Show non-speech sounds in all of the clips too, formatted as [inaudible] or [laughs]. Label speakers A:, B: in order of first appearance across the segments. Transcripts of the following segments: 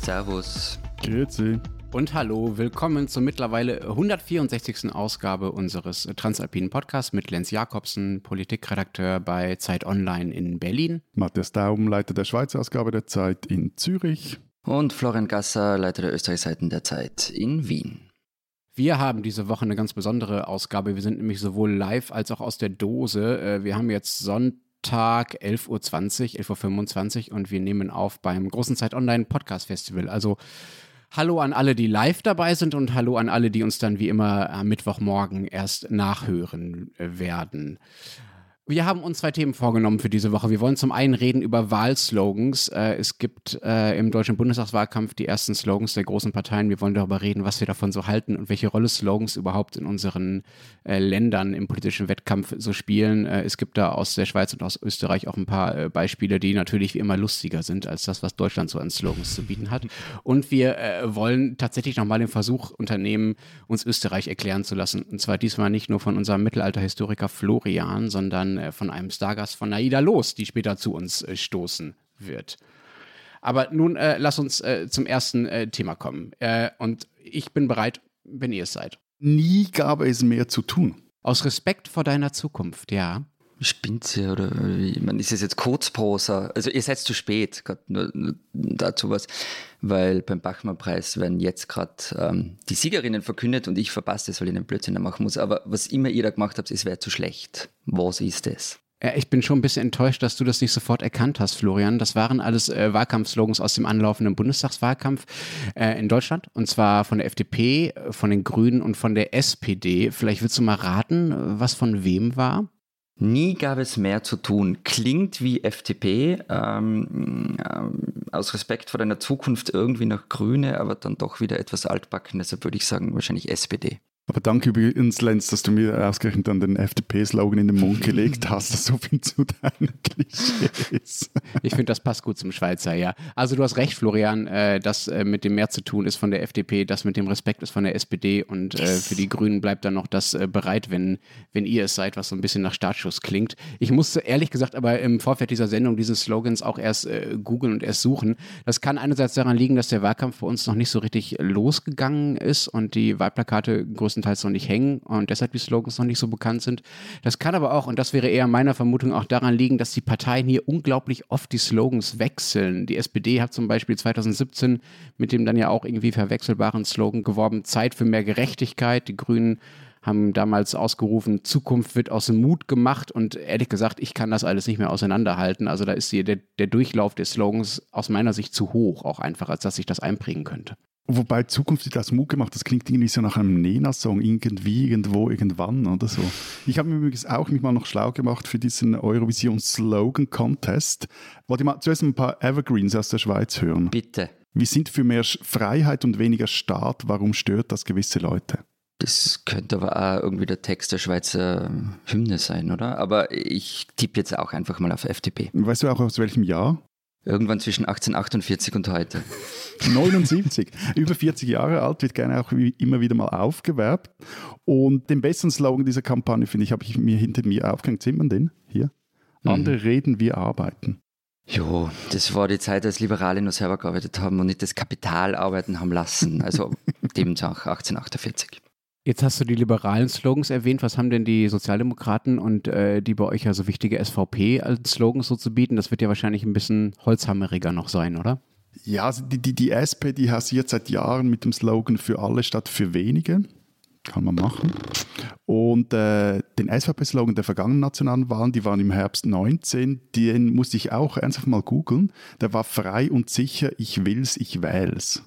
A: Servus.
B: Grüezi.
C: Und hallo, willkommen zur mittlerweile 164. Ausgabe unseres Transalpinen Podcasts mit Lenz Jakobsen, Politikredakteur bei Zeit Online in Berlin.
B: Matthias Daum, Leiter der Schweizer Ausgabe der Zeit in Zürich.
A: Und Florian Gasser, Leiter der Österreichseiten der Zeit in Wien.
C: Wir haben diese Woche eine ganz besondere Ausgabe. Wir sind nämlich sowohl live als auch aus der Dose. Äh, wir haben jetzt Sonntag 11.20 Uhr, 11.25 Uhr und wir nehmen auf beim Großen Zeit Online Podcast Festival. Also Hallo an alle, die live dabei sind und hallo an alle, die uns dann wie immer am Mittwochmorgen erst nachhören äh, werden. Wir haben uns zwei Themen vorgenommen für diese Woche. Wir wollen zum einen reden über Wahlslogans. Äh, es gibt äh, im deutschen Bundestagswahlkampf die ersten Slogans der großen Parteien. Wir wollen darüber reden, was wir davon so halten und welche Rolle Slogans überhaupt in unseren äh, Ländern im politischen Wettkampf so spielen. Äh, es gibt da aus der Schweiz und aus Österreich auch ein paar äh, Beispiele, die natürlich wie immer lustiger sind als das, was Deutschland so an Slogans zu bieten hat. Und wir äh, wollen tatsächlich nochmal den Versuch unternehmen, uns Österreich erklären zu lassen. Und zwar diesmal nicht nur von unserem Mittelalterhistoriker Florian, sondern äh, von einem Stargast von Naida Los, die später zu uns äh, stoßen wird. Aber nun äh, lass uns äh, zum ersten Thema kommen. Und ich bin bereit, wenn ihr es seid.
B: Nie gab es mehr zu tun.
C: Aus Respekt vor deiner Zukunft, ja.
A: Spinnt sie oder wie? Man ist es jetzt Kurzprosa? Also ihr seid zu spät, gerade nur, nur, dazu was, weil beim Bachmann-Preis werden jetzt gerade ähm, die Siegerinnen verkündet und ich verpasse das, weil ich einen Blödsinn machen muss. Aber was immer ihr da gemacht habt, es wäre zu schlecht. Was ist es?
C: Ja, ich bin schon ein bisschen enttäuscht, dass du das nicht sofort erkannt hast, Florian. Das waren alles äh, Wahlkampfslogans aus dem anlaufenden Bundestagswahlkampf äh, in Deutschland. Und zwar von der FDP, von den Grünen und von der SPD. Vielleicht willst du mal raten, was von wem war?
A: Nie gab es mehr zu tun. Klingt wie FDP, ähm, ähm, aus Respekt vor deiner Zukunft irgendwie nach Grüne, aber dann doch wieder etwas altbacken. Deshalb würde ich sagen, wahrscheinlich SPD.
B: Aber danke übrigens, Lenz, dass du mir ausgerechnet dann den FDP-Slogan in den Mund [laughs] gelegt hast. so viel zu deinen [laughs] Klischees.
C: Ich finde, das passt gut zum Schweizer, ja. Also du hast recht, Florian, äh, das äh, mit dem mehr zu tun ist von der FDP, das mit dem Respekt ist von der SPD und äh, für die Grünen bleibt dann noch das äh, bereit, wenn, wenn ihr es seid, was so ein bisschen nach Startschuss klingt. Ich musste ehrlich gesagt aber im Vorfeld dieser Sendung diese Slogans auch erst googeln und erst suchen. Das kann einerseits daran liegen, dass der Wahlkampf bei uns noch nicht so richtig losgegangen ist und die Wahlplakate größtenteils größtenteils noch nicht hängen und deshalb die Slogans noch nicht so bekannt sind. Das kann aber auch, und das wäre eher meiner Vermutung, auch daran liegen, dass die Parteien hier unglaublich oft die Slogans wechseln. Die SPD hat zum Beispiel 2017 mit dem dann ja auch irgendwie verwechselbaren Slogan geworben, Zeit für mehr Gerechtigkeit. Die Grünen haben damals ausgerufen, Zukunft wird aus dem Mut gemacht und ehrlich gesagt, ich kann das alles nicht mehr auseinanderhalten. Also da ist hier der, der Durchlauf des Slogans aus meiner Sicht zu hoch, auch einfach, als dass ich das einprägen könnte.
B: Wobei Zukunft das Mut gemacht, das klingt irgendwie so nach einem Nena-Song, irgendwie, irgendwo, irgendwann oder so. Ich habe mir übrigens auch mich mal noch schlau gemacht für diesen Eurovision Slogan Contest. Wollte ich mal zuerst ein paar Evergreens aus der Schweiz hören?
A: Bitte.
B: Wir sind für mehr Freiheit und weniger Staat. Warum stört das gewisse Leute?
A: Das könnte aber auch irgendwie der Text der Schweizer Hymne sein, oder? Aber ich tippe jetzt auch einfach mal auf FDP.
B: Weißt du auch aus welchem Jahr?
A: Irgendwann zwischen 1848 und heute. [laughs]
B: 79. Über 40 Jahre alt, wird gerne auch immer wieder mal aufgewerbt. Und den besten Slogan dieser Kampagne, finde ich, habe ich mir hinter mir aufgehängt. Sieht man den? Hier. Mhm. Andere reden, wir arbeiten.
A: Jo, das war die Zeit, als Liberale nur selber gearbeitet haben und nicht das Kapital arbeiten haben lassen. Also [laughs] demnach 1848.
C: Jetzt hast du die liberalen Slogans erwähnt. Was haben denn die Sozialdemokraten und äh, die bei euch ja so wichtige SVP als Slogans so zu bieten? Das wird ja wahrscheinlich ein bisschen holzhammeriger noch sein, oder?
B: Ja, also die, die, die SP, die hasiert seit Jahren mit dem Slogan für alle statt für wenige. Kann man machen. Und äh, den SVP-Slogan der vergangenen nationalen Wahlen, die waren im Herbst 19, den musste ich auch ernsthaft mal googeln. Der war frei und sicher, ich will's, ich wähl's.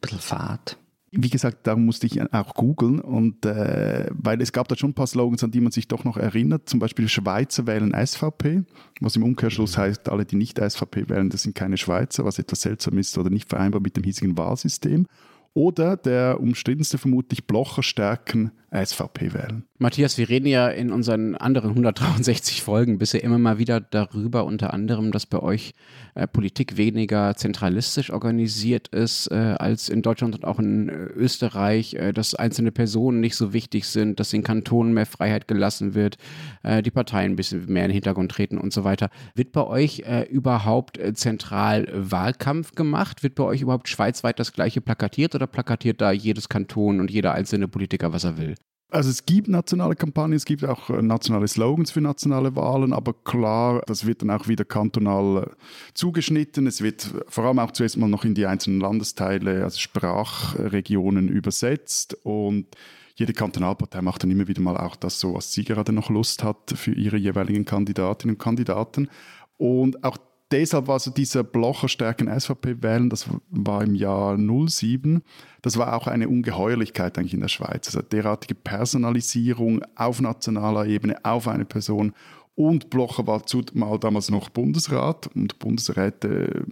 A: Bisschen fad
B: wie gesagt, darum musste ich auch googeln und äh, weil es gab da schon ein paar Slogans, an die man sich doch noch erinnert. Zum Beispiel Schweizer wählen SVP, was im Umkehrschluss heißt, alle, die nicht SVP wählen, das sind keine Schweizer, was etwas seltsam ist oder nicht vereinbar mit dem hiesigen Wahlsystem. Oder der umstrittenste vermutlich Blocher stärken SVP wählen.
C: Matthias, wir reden ja in unseren anderen 163 Folgen bisher immer mal wieder darüber, unter anderem, dass bei euch äh, Politik weniger zentralistisch organisiert ist äh, als in Deutschland und auch in äh, Österreich, äh, dass einzelne Personen nicht so wichtig sind, dass in Kantonen mehr Freiheit gelassen wird, äh, die Parteien ein bisschen mehr in den Hintergrund treten und so weiter. Wird bei euch äh, überhaupt zentral Wahlkampf gemacht? Wird bei euch überhaupt schweizweit das gleiche plakatiert oder plakatiert da jedes Kanton und jeder einzelne Politiker, was er will?
B: Also es gibt nationale Kampagnen, es gibt auch äh, nationale Slogans für nationale Wahlen, aber klar, das wird dann auch wieder kantonal äh, zugeschnitten. Es wird vor allem auch zuerst mal noch in die einzelnen Landesteile, also Sprachregionen übersetzt und jede Kantonalpartei macht dann immer wieder mal auch das so, was sie gerade noch Lust hat für ihre jeweiligen Kandidatinnen und Kandidaten. Und auch deshalb war so dieser Blocher stärken SVP wählen, das war im Jahr 07. Das war auch eine Ungeheuerlichkeit eigentlich in der Schweiz. Also derartige Personalisierung auf nationaler Ebene auf eine Person. Und Blocher war zumal damals noch Bundesrat und Bundesräte äh,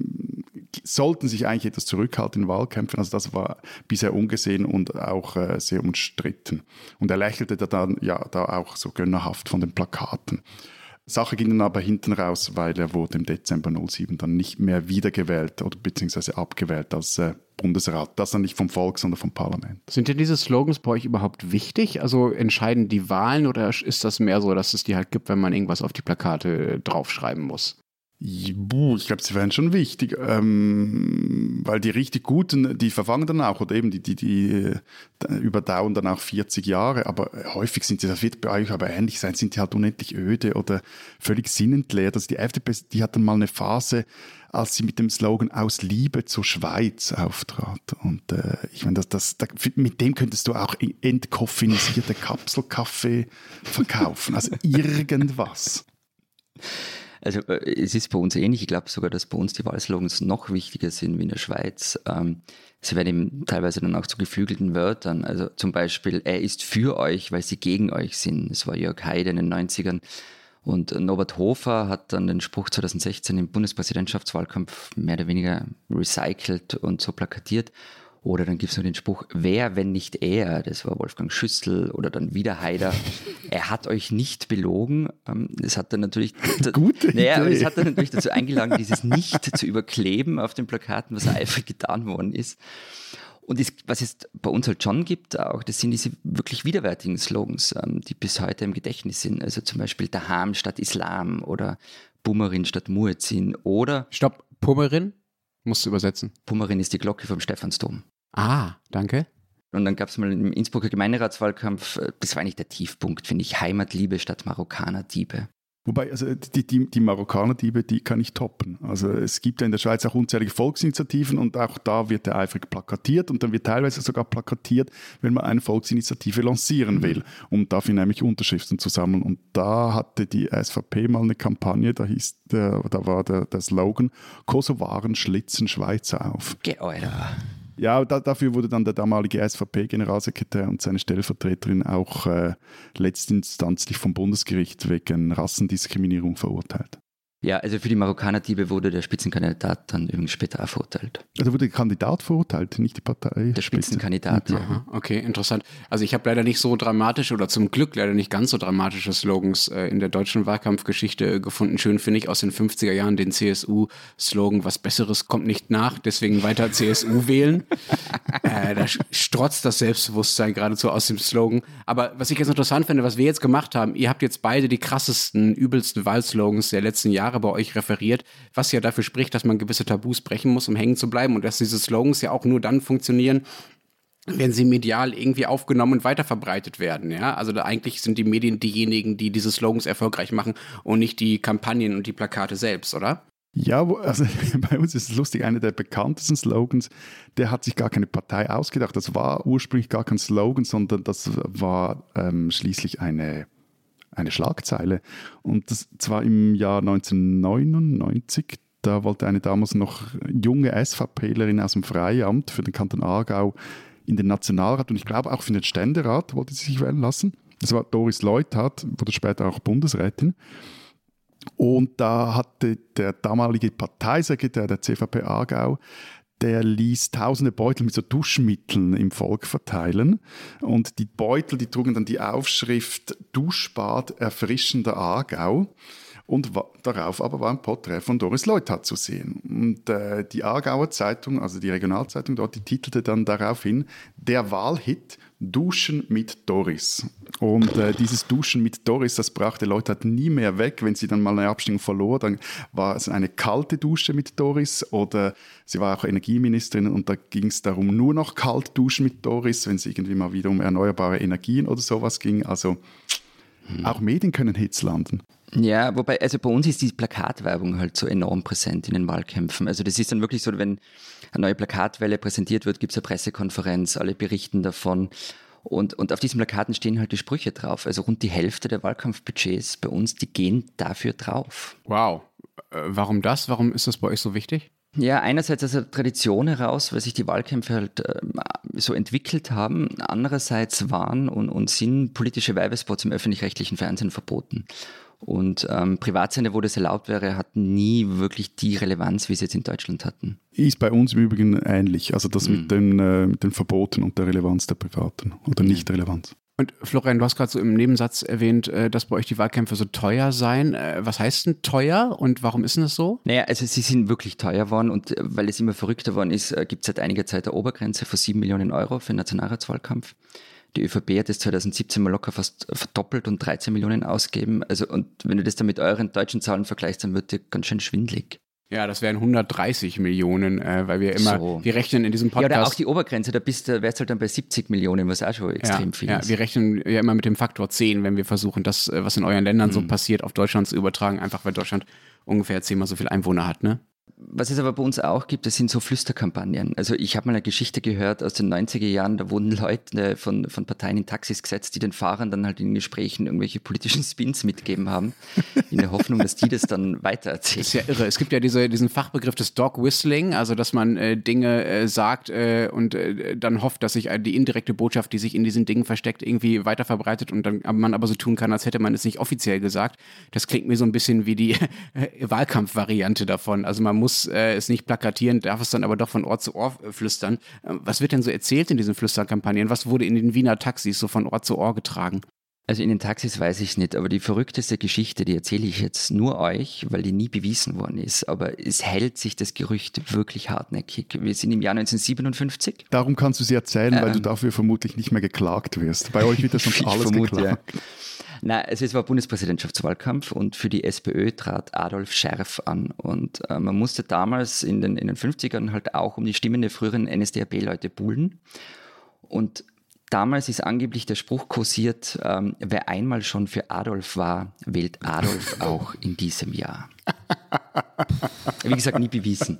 B: sollten sich eigentlich etwas zurückhalten in Wahlkämpfen. Also das war bisher ungesehen und auch äh, sehr umstritten. Und er lächelte da dann ja da auch so gönnerhaft von den Plakaten. Sache ging dann aber hinten raus, weil er wurde im Dezember 07 dann nicht mehr wiedergewählt oder beziehungsweise abgewählt als äh, Bundesrat. Das dann nicht vom Volk, sondern vom Parlament.
C: Sind denn diese Slogans bei euch überhaupt wichtig? Also entscheiden die Wahlen oder ist das mehr so, dass es die halt gibt, wenn man irgendwas auf die Plakate draufschreiben muss?
B: Ich glaube, sie wären schon wichtig, ähm, weil die richtig guten, die verfangen dann auch oder eben die, die, die äh, überdauern dann auch 40 Jahre, aber häufig sind sie, das wird bei euch aber ähnlich sein, sind die halt unendlich öde oder völlig sinnentleert. Also die FDP, die hat dann mal eine Phase, als sie mit dem Slogan aus Liebe zur Schweiz auftrat. Und äh, ich meine, das, das, das, mit dem könntest du auch entkoffinisierte Kapselkaffee verkaufen. Also [laughs] irgendwas.
A: Also äh, es ist bei uns ähnlich. Ich glaube sogar, dass bei uns die Wahlslogans noch wichtiger sind wie in der Schweiz. Ähm, sie werden eben teilweise dann auch zu geflügelten Wörtern. Also zum Beispiel, er ist für euch, weil sie gegen euch sind. Das war Jörg Heide in den 90ern. Und Norbert Hofer hat dann den Spruch 2016 im Bundespräsidentschaftswahlkampf mehr oder weniger recycelt und so plakatiert. Oder dann gibt es noch den Spruch, wer, wenn nicht er, das war Wolfgang Schüssel oder dann wieder Haider, [laughs] er hat euch nicht belogen. Ähm, das hat dann natürlich,
B: Gute
A: naja,
B: Idee.
A: das hat dann natürlich dazu eingeladen, [laughs] dieses Nicht zu überkleben auf den Plakaten, was eifrig getan worden ist. Und das, was es bei uns halt schon gibt, auch, das sind diese wirklich widerwärtigen Slogans, ähm, die bis heute im Gedächtnis sind. Also zum Beispiel Daham statt Islam oder Bumerin statt Muezzin oder.
C: Stopp, Pummerin? Musst du übersetzen.
A: Pummerin ist die Glocke vom Stephansdom.
C: Ah, danke.
A: Und dann gab es mal im Innsbrucker Gemeinderatswahlkampf, äh, das war eigentlich der Tiefpunkt, finde ich, Heimatliebe statt Marokkaner-Diebe.
B: Wobei, also die, die, die Marokkaner-Diebe, die kann ich toppen. Also es gibt ja in der Schweiz auch unzählige Volksinitiativen und auch da wird der eifrig plakatiert und dann wird teilweise sogar plakatiert, wenn man eine Volksinitiative lancieren will, um dafür nämlich Unterschriften zu sammeln. Und da hatte die SVP mal eine Kampagne, da hieß der, da war der, der Slogan Kosovaren schlitzen Schweizer auf.
A: Geh, Alter.
B: Ja, da, dafür wurde dann der damalige SVP-Generalsekretär und seine Stellvertreterin auch äh, letztinstanzlich vom Bundesgericht wegen Rassendiskriminierung verurteilt.
A: Ja, also für die Marokkaner-Diebe wurde der Spitzenkandidat dann übrigens später auch verurteilt.
B: Also wurde der Kandidat verurteilt, nicht die Partei.
A: Der Spitzenkandidat, ja.
C: Aha, okay, interessant. Also ich habe leider nicht so dramatische oder zum Glück leider nicht ganz so dramatische Slogans äh, in der deutschen Wahlkampfgeschichte gefunden. Schön finde ich aus den 50er Jahren den CSU-Slogan, was Besseres kommt nicht nach, deswegen weiter [laughs] CSU wählen. äh, da strotzt das Selbstbewusstsein geradezu aus dem Slogan. Aber was ich jetzt interessant finde, was wir jetzt gemacht haben, ihr habt jetzt beide die krassesten, übelsten Wahlslogans der letzten Jahre bei euch referiert, was ja dafür spricht, dass man gewisse Tabus brechen muss, um hängen zu bleiben und dass diese Slogans ja auch nur dann funktionieren, wenn sie medial irgendwie aufgenommen und weiterverbreitet werden. Ja? Also eigentlich sind die Medien diejenigen, die diese Slogans erfolgreich machen und nicht die Kampagnen und die Plakate selbst, oder?
B: Ja, also [laughs] bei uns ist es lustig, einer der bekanntesten Slogans, der hat sich gar keine Partei ausgedacht. Das war ursprünglich gar kein Slogan, sondern das war ähm, schließlich eine eine Schlagzeile. Und das zwar im Jahr 1999, da wollte eine damals noch junge SVPlerin aus dem Freiamt für den Kanton Aargau in den Nationalrat und ich glaube auch für den Ständerat wollte sie sich wählen lassen. Das war Doris Leuthard, wurde später auch Bundesrätin. Und da hatte der damalige Parteisekretär der CVP Aargau, der ließ tausende Beutel mit so Duschmitteln im Volk verteilen. Und die Beutel, die trugen dann die Aufschrift Duschbad erfrischender Aargau. Und darauf aber war ein Porträt von Doris Leuthard zu sehen. Und äh, die Aargauer Zeitung, also die Regionalzeitung dort, die titelte dann daraufhin Der Wahlhit Duschen mit Doris. Und äh, dieses Duschen mit Doris, das brachte Leute halt nie mehr weg. Wenn sie dann mal eine Abstimmung verlor, dann war es eine kalte Dusche mit Doris oder sie war auch Energieministerin und da ging es darum, nur noch kalt duschen mit Doris, wenn es irgendwie mal wieder um erneuerbare Energien oder sowas ging. Also hm. auch Medien können Hits landen.
A: Ja, wobei, also bei uns ist die Plakatwerbung halt so enorm präsent in den Wahlkämpfen. Also das ist dann wirklich so, wenn eine neue Plakatwelle präsentiert wird, gibt es eine Pressekonferenz, alle berichten davon. Und, und auf diesen Plakaten stehen halt die Sprüche drauf. Also rund die Hälfte der Wahlkampfbudgets bei uns, die gehen dafür drauf.
C: Wow. Äh, warum das? Warum ist das bei euch so wichtig?
A: Ja, einerseits aus der Tradition heraus, weil sich die Wahlkämpfe halt äh, so entwickelt haben. Andererseits waren und, und sind politische Werbespots im öffentlich-rechtlichen Fernsehen verboten. Und ähm, Privatsender, wo das erlaubt wäre, hatten nie wirklich die Relevanz, wie sie jetzt in Deutschland hatten.
B: Ist bei uns im Übrigen ähnlich. Also das mhm. mit, den, äh, mit den Verboten und der Relevanz der Privaten oder mhm. Nicht-Relevanz.
C: Und Florian, du hast gerade so im Nebensatz erwähnt, äh, dass bei euch die Wahlkämpfe so teuer seien. Äh, was heißt denn teuer und warum ist denn das so?
A: Naja, also sie sind wirklich teuer geworden und äh, weil es immer verrückter worden ist, gibt es seit einiger Zeit eine Obergrenze von 7 Millionen Euro für den Nationalratswahlkampf. Die ÖVP hat das 2017 mal locker fast verdoppelt und 13 Millionen ausgeben. Also, und wenn du das dann mit euren deutschen Zahlen vergleichst, dann wird dir ganz schön schwindlig.
C: Ja, das wären 130 Millionen, äh, weil wir immer, so. wir rechnen in diesem Podcast.
A: Ja, oder auch die Obergrenze, da bist du, wärst du halt dann bei 70 Millionen, was auch schon extrem
C: ja,
A: viel
C: ist. Ja, wir rechnen ja immer mit dem Faktor 10, wenn wir versuchen, das, äh, was in euren Ländern mhm. so passiert, auf Deutschland zu übertragen, einfach weil Deutschland ungefähr zehnmal so viel Einwohner hat, ne?
A: Was es aber bei uns auch gibt, das sind so Flüsterkampagnen. Also ich habe mal eine Geschichte gehört aus den 90er Jahren, da wurden Leute von, von Parteien in Taxis gesetzt, die den Fahrern dann halt in Gesprächen irgendwelche politischen Spins mitgeben haben, in der Hoffnung, dass die das dann weitererzählen.
C: Das ist ja irre. Es gibt ja diese, diesen Fachbegriff des Dog Whistling, also dass man äh, Dinge äh, sagt äh, und äh, dann hofft, dass sich die indirekte Botschaft, die sich in diesen Dingen versteckt, irgendwie weiter verbreitet und dann man aber so tun kann, als hätte man es nicht offiziell gesagt. Das klingt mir so ein bisschen wie die Wahlkampfvariante davon. Also man muss äh, es nicht plakatieren, darf es dann aber doch von Ort zu Ort äh, flüstern. Äh, was wird denn so erzählt in diesen Flüsterkampagnen? Was wurde in den Wiener Taxis so von Ort zu Ort getragen?
A: Also in den Taxis weiß ich nicht, aber die verrückteste Geschichte, die erzähle ich jetzt nur euch, weil die nie bewiesen worden ist. Aber es hält sich das Gerücht wirklich hartnäckig. Wir sind im Jahr 1957.
B: Darum kannst du sie erzählen, ähm, weil du ähm. dafür vermutlich nicht mehr geklagt wirst. Bei euch wird das sonst [laughs] alles vermute, geklagt. Ja.
A: Nein, also es war Bundespräsidentschaftswahlkampf und für die SPÖ trat Adolf Scherf an. Und äh, man musste damals in den, in den 50ern halt auch um die Stimmen der früheren NSDAP-Leute buhlen. Und damals ist angeblich der Spruch kursiert, ähm, wer einmal schon für Adolf war, wählt Adolf [laughs] auch in diesem Jahr. Wie gesagt, nie bewiesen.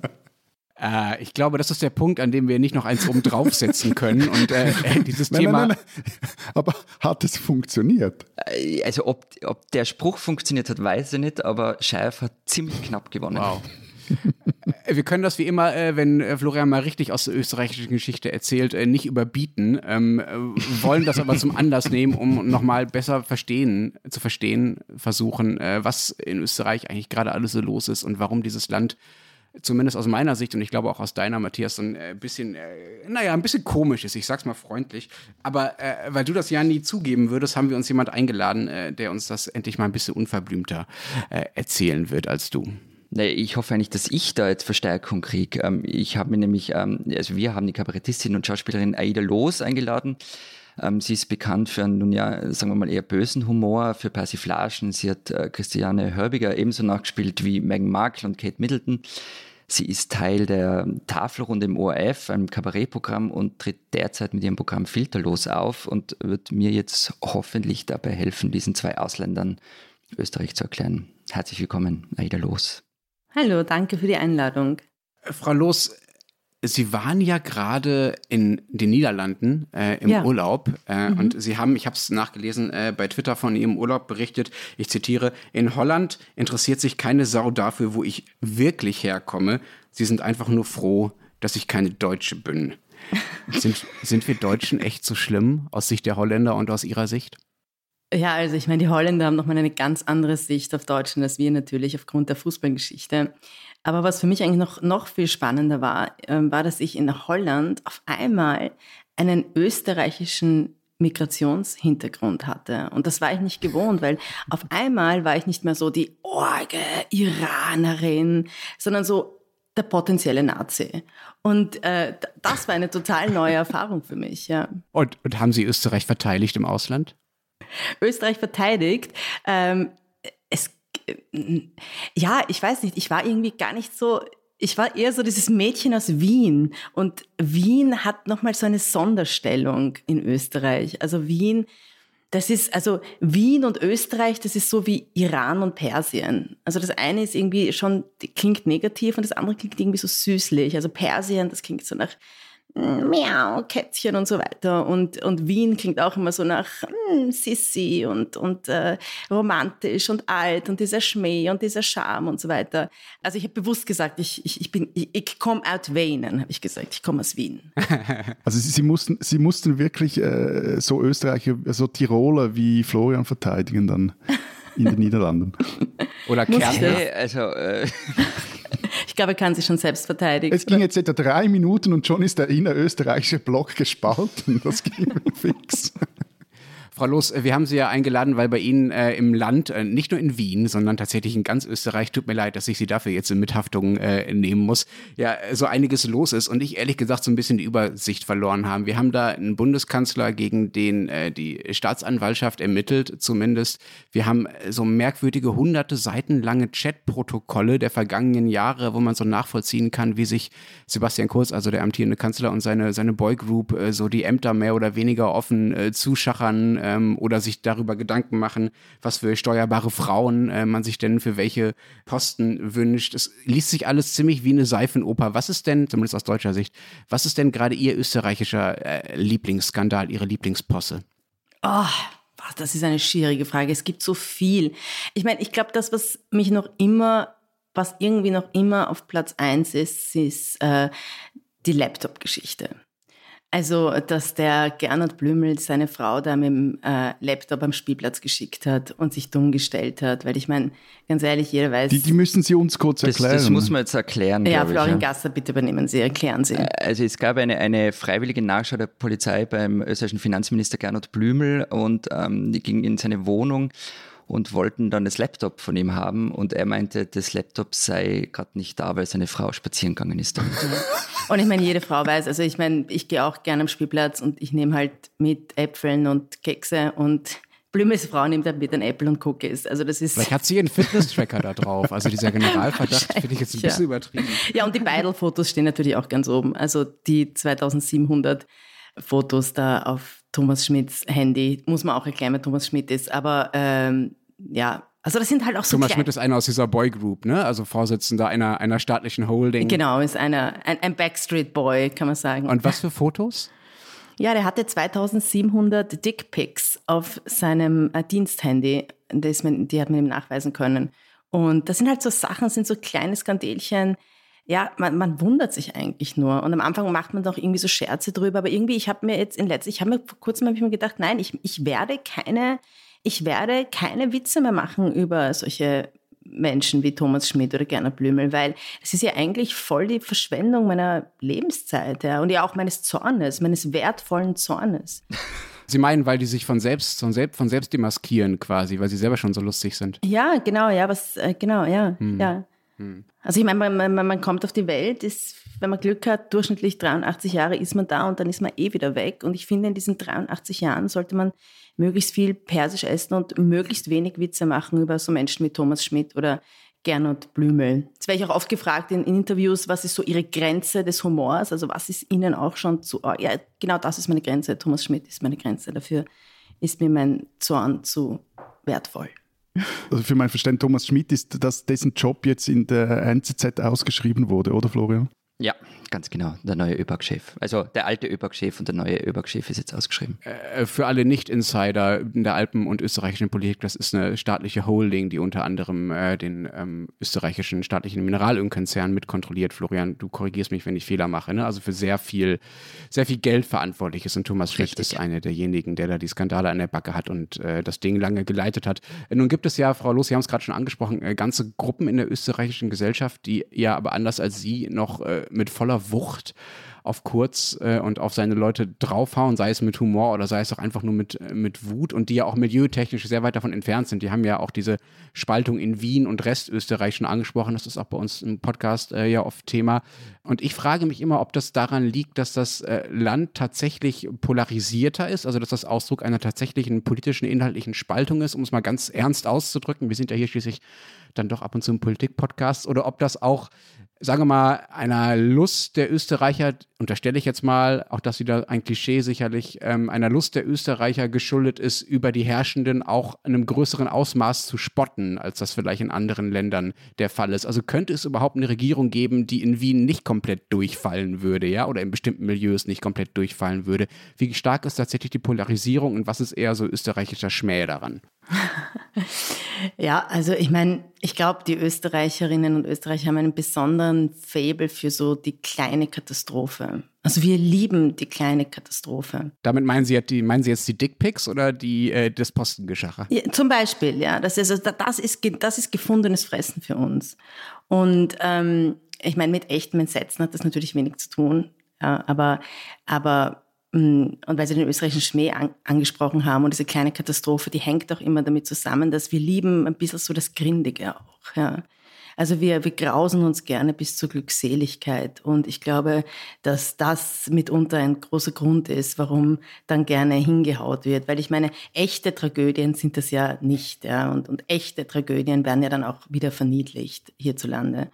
C: Äh, ich glaube, das ist der Punkt, an dem wir nicht noch eins oben draufsetzen können. Und äh, [laughs] dieses
B: nein,
C: Thema.
B: Nein, nein, aber hat es funktioniert?
A: Äh, also, ob, ob der Spruch funktioniert hat, weiß ich nicht, aber Scheif hat ziemlich knapp gewonnen.
C: Wow. Äh, wir können das wie immer, äh, wenn Florian mal richtig aus der österreichischen Geschichte erzählt, äh, nicht überbieten, ähm, wollen das aber zum Anlass nehmen, um nochmal besser verstehen, zu verstehen, versuchen, was in Österreich eigentlich gerade alles so los ist und warum dieses Land zumindest aus meiner Sicht und ich glaube auch aus deiner, Matthias, ein äh, bisschen, äh, naja, ein bisschen komisch ist. Ich sag's mal freundlich. Aber äh, weil du das ja nie zugeben würdest, haben wir uns jemand eingeladen, äh, der uns das endlich mal ein bisschen unverblümter äh, erzählen wird als du.
A: Ich hoffe eigentlich, dass ich da jetzt Verstärkung kriege. Ähm, ich habe mir nämlich, ähm, also wir haben die Kabarettistin und Schauspielerin Aida Loos eingeladen. Ähm, sie ist bekannt für einen, nun ja, sagen wir mal, eher bösen Humor, für Persiflagen. Sie hat äh, Christiane Hörbiger ebenso nachgespielt wie Meghan Markle und Kate Middleton. Sie ist Teil der Tafelrunde im ORF, einem Kabarettprogramm und tritt derzeit mit ihrem Programm Filterlos auf und wird mir jetzt hoffentlich dabei helfen, diesen zwei Ausländern Österreich zu erklären. Herzlich willkommen, Aida Los.
D: Hallo, danke für die Einladung.
C: Frau Los, Sie waren ja gerade in den Niederlanden äh, im ja. Urlaub äh, mhm. und Sie haben, ich habe es nachgelesen, äh, bei Twitter von Ihrem Urlaub berichtet, ich zitiere, in Holland interessiert sich keine Sau dafür, wo ich wirklich herkomme. Sie sind einfach nur froh, dass ich keine Deutsche bin. [laughs] sind, sind wir Deutschen echt so schlimm aus Sicht der Holländer und aus Ihrer Sicht?
D: Ja, also ich meine, die Holländer haben nochmal eine ganz andere Sicht auf Deutschland als wir natürlich aufgrund der Fußballgeschichte. Aber was für mich eigentlich noch, noch viel spannender war, äh, war, dass ich in Holland auf einmal einen österreichischen Migrationshintergrund hatte. Und das war ich nicht gewohnt, weil auf einmal war ich nicht mehr so die orge Iranerin, sondern so der potenzielle Nazi. Und äh, das war eine total neue Erfahrung für mich, ja.
C: Und, und haben Sie Österreich verteidigt im Ausland?
D: Österreich verteidigt. Ähm, äh, ja, ich weiß nicht, ich war irgendwie gar nicht so ich war eher so dieses Mädchen aus Wien und Wien hat nochmal so eine Sonderstellung in Österreich. Also Wien, das ist, also Wien und Österreich, das ist so wie Iran und Persien. Also das eine ist irgendwie schon, klingt negativ und das andere klingt irgendwie so süßlich. Also Persien, das klingt so nach Miau, Kätzchen und so weiter. Und, und Wien klingt auch immer so nach mm, Sissi und, und äh, romantisch und alt und dieser Schmäh und dieser Charme und so weiter. Also ich habe bewusst gesagt, ich, ich, ich, bin, ich, ich komme out Wenen, habe ich gesagt. Ich komme aus Wien. [laughs]
B: also Sie, Sie, mussten, Sie mussten wirklich äh, so Österreicher, so Tiroler wie Florian verteidigen dann in den [laughs] Niederlanden.
C: Oder Kärntner.
A: Also, äh,
D: ich glaube, er kann sich schon selbst verteidigen.
B: Es ging jetzt etwa drei Minuten und schon ist der innerösterreichische Block gespalten. Das ging [laughs] fix.
C: Frau Loos, wir haben Sie ja eingeladen, weil bei Ihnen äh, im Land, äh, nicht nur in Wien, sondern tatsächlich in ganz Österreich, tut mir leid, dass ich Sie dafür jetzt in Mithaftung äh, nehmen muss, ja, so einiges los ist und ich ehrlich gesagt so ein bisschen die Übersicht verloren haben. Wir haben da einen Bundeskanzler, gegen den äh, die Staatsanwaltschaft ermittelt, zumindest. Wir haben äh, so merkwürdige hunderte Seiten lange Chatprotokolle der vergangenen Jahre, wo man so nachvollziehen kann, wie sich Sebastian Kurz, also der amtierende Kanzler und seine, seine Boygroup, äh, so die Ämter mehr oder weniger offen äh, zuschachern ähm, oder sich darüber Gedanken machen, was für steuerbare Frauen äh, man sich denn für welche Posten wünscht. Es liest sich alles ziemlich wie eine Seifenoper. Was ist denn, zumindest aus deutscher Sicht, was ist denn gerade Ihr österreichischer äh, Lieblingsskandal, Ihre Lieblingsposse?
D: Oh, das ist eine schwierige Frage. Es gibt so viel. Ich meine, ich glaube, das, was mich noch immer, was irgendwie noch immer auf Platz eins ist, ist äh, die Laptop-Geschichte. Also, dass der Gernot Blümel seine Frau da mit dem äh, Laptop am Spielplatz geschickt hat und sich dumm gestellt hat, weil ich meine, ganz ehrlich, jeder weiß.
B: Die, die müssen Sie uns kurz erklären.
A: Das, das muss man jetzt erklären.
D: Ja, Florian
A: ich, ja.
D: Gasser, bitte übernehmen Sie, erklären Sie.
A: Also es gab eine, eine freiwillige Nachschau der Polizei beim österreichischen Finanzminister Gernot Blümel und ähm, die ging in seine Wohnung und wollten dann das Laptop von ihm haben und er meinte, das Laptop sei gerade nicht da, weil seine Frau spazieren gegangen ist.
D: Und ich meine, jede Frau weiß, also ich meine, ich gehe auch gerne am Spielplatz und ich nehme halt mit Äpfeln und Kekse und Blümels Frau nimmt halt mit ein Apple und Cookies. Also das ist.
C: Vielleicht hat sie einen Fitness-Tracker da drauf. Also dieser Generalverdacht finde ich jetzt ein bisschen
D: ja.
C: übertrieben.
D: Ja, und die Beidel-Fotos stehen natürlich auch ganz oben. Also die 2700 Fotos da auf Thomas Schmidts Handy. Muss man auch erklären, wer Thomas Schmidt ist. Aber ähm, ja, also das sind halt auch so
C: Thomas Schmidt ist einer aus dieser Boygroup, ne? Also Vorsitzender einer, einer staatlichen Holding.
D: Genau, ist einer, ein, ein Backstreet Boy, kann man sagen.
C: Und was für Fotos?
D: Ja, der hatte 2700 Dickpics auf seinem äh, Diensthandy. Das man, die hat man ihm nachweisen können. Und das sind halt so Sachen, sind so kleine Skandelchen. Ja, man, man wundert sich eigentlich nur. Und am Anfang macht man doch irgendwie so Scherze drüber. Aber irgendwie, ich habe mir jetzt in letzter, ich habe mir vor kurzem hab ich mir gedacht, nein, ich, ich werde keine, ich werde keine Witze mehr machen über solche Menschen wie Thomas Schmidt oder Gernot Blümel, weil es ist ja eigentlich voll die Verschwendung meiner Lebenszeit ja, und ja auch meines Zornes, meines wertvollen Zornes. [laughs]
C: Sie meinen, weil die sich von selbst, von selbst, von selbst demaskieren quasi, weil sie selber schon so lustig sind.
D: Ja, genau, ja, was, äh, genau, ja, ja. Also ich meine, man, man, kommt auf die Welt, ist, wenn man Glück hat, durchschnittlich 83 Jahre ist man da und dann ist man eh wieder weg. Und ich finde, in diesen 83 Jahren sollte man möglichst viel Persisch essen und möglichst wenig Witze machen über so Menschen wie Thomas Schmidt oder Gernot Blümel. Jetzt werde ich auch oft gefragt in, in Interviews, was ist so Ihre Grenze des Humors? Also was ist Ihnen auch schon zu... oh, Ja, genau das ist meine Grenze. Thomas Schmidt ist meine Grenze. Dafür ist mir mein Zorn zu wertvoll.
B: Also für mein Verständnis, Thomas Schmidt ist, dass dessen Job jetzt in der NZZ ausgeschrieben wurde, oder Florian?
A: Ja, ganz genau, der neue ÖBAG-Chef. Also der alte ÖBAG-Chef und der neue ÖBAG-Chef ist jetzt ausgeschrieben.
C: Äh, für alle Nicht-Insider in der Alpen- und österreichischen Politik, das ist eine staatliche Holding, die unter anderem äh, den ähm, österreichischen staatlichen Mineralölkonzern mitkontrolliert. Florian, du korrigierst mich, wenn ich Fehler mache. Ne? Also für sehr viel, sehr viel Geld verantwortlich ist. Und Thomas Schmidt ist einer derjenigen, der da die Skandale an der Backe hat und äh, das Ding lange geleitet hat. Äh, nun gibt es ja, Frau Los, Sie haben es gerade schon angesprochen, äh, ganze Gruppen in der österreichischen Gesellschaft, die ja aber anders als Sie noch äh, mit voller Wucht auf Kurz äh, und auf seine Leute draufhauen, sei es mit Humor oder sei es auch einfach nur mit, äh, mit Wut und die ja auch milieutechnisch sehr weit davon entfernt sind. Die haben ja auch diese Spaltung in Wien und Restösterreich schon angesprochen. Das ist auch bei uns im Podcast äh, ja oft Thema. Und ich frage mich immer, ob das daran liegt, dass das äh, Land tatsächlich polarisierter ist, also dass das Ausdruck einer tatsächlichen politischen, inhaltlichen Spaltung ist, um es mal ganz ernst auszudrücken. Wir sind ja hier schließlich dann doch ab und zu im Politik-Podcast oder ob das auch sagen wir mal, einer Lust der Österreicher, unterstelle ich jetzt mal, auch das wieder ein Klischee sicherlich, ähm, einer Lust der Österreicher geschuldet ist, über die Herrschenden auch in einem größeren Ausmaß zu spotten, als das vielleicht in anderen Ländern der Fall ist. Also könnte es überhaupt eine Regierung geben, die in Wien nicht komplett durchfallen würde, ja, oder in bestimmten Milieus nicht komplett durchfallen würde? Wie stark ist tatsächlich die Polarisierung und was ist eher so österreichischer Schmäh daran? [laughs]
D: ja, also ich meine, ich glaube, die Österreicherinnen und Österreicher haben einen besonderen Faible für so die kleine Katastrophe. Also wir lieben die kleine Katastrophe.
C: Damit meinen Sie, die, meinen Sie jetzt die Dickpics oder die, äh, das Postengeschacher?
D: Ja, zum Beispiel, ja. Das ist, also, das, ist, das ist gefundenes Fressen für uns. Und ähm, ich meine, mit echten Entsetzen hat das natürlich wenig zu tun. Ja, aber, aber und weil Sie den österreichischen Schmäh an, angesprochen haben und diese kleine Katastrophe, die hängt auch immer damit zusammen, dass wir lieben ein bisschen so das Grindige auch. Ja. Also wir, wir grausen uns gerne bis zur Glückseligkeit. Und ich glaube, dass das mitunter ein großer Grund ist, warum dann gerne hingehaut wird. Weil ich meine, echte Tragödien sind das ja nicht. Ja. Und, und echte Tragödien werden ja dann auch wieder verniedlicht hierzulande.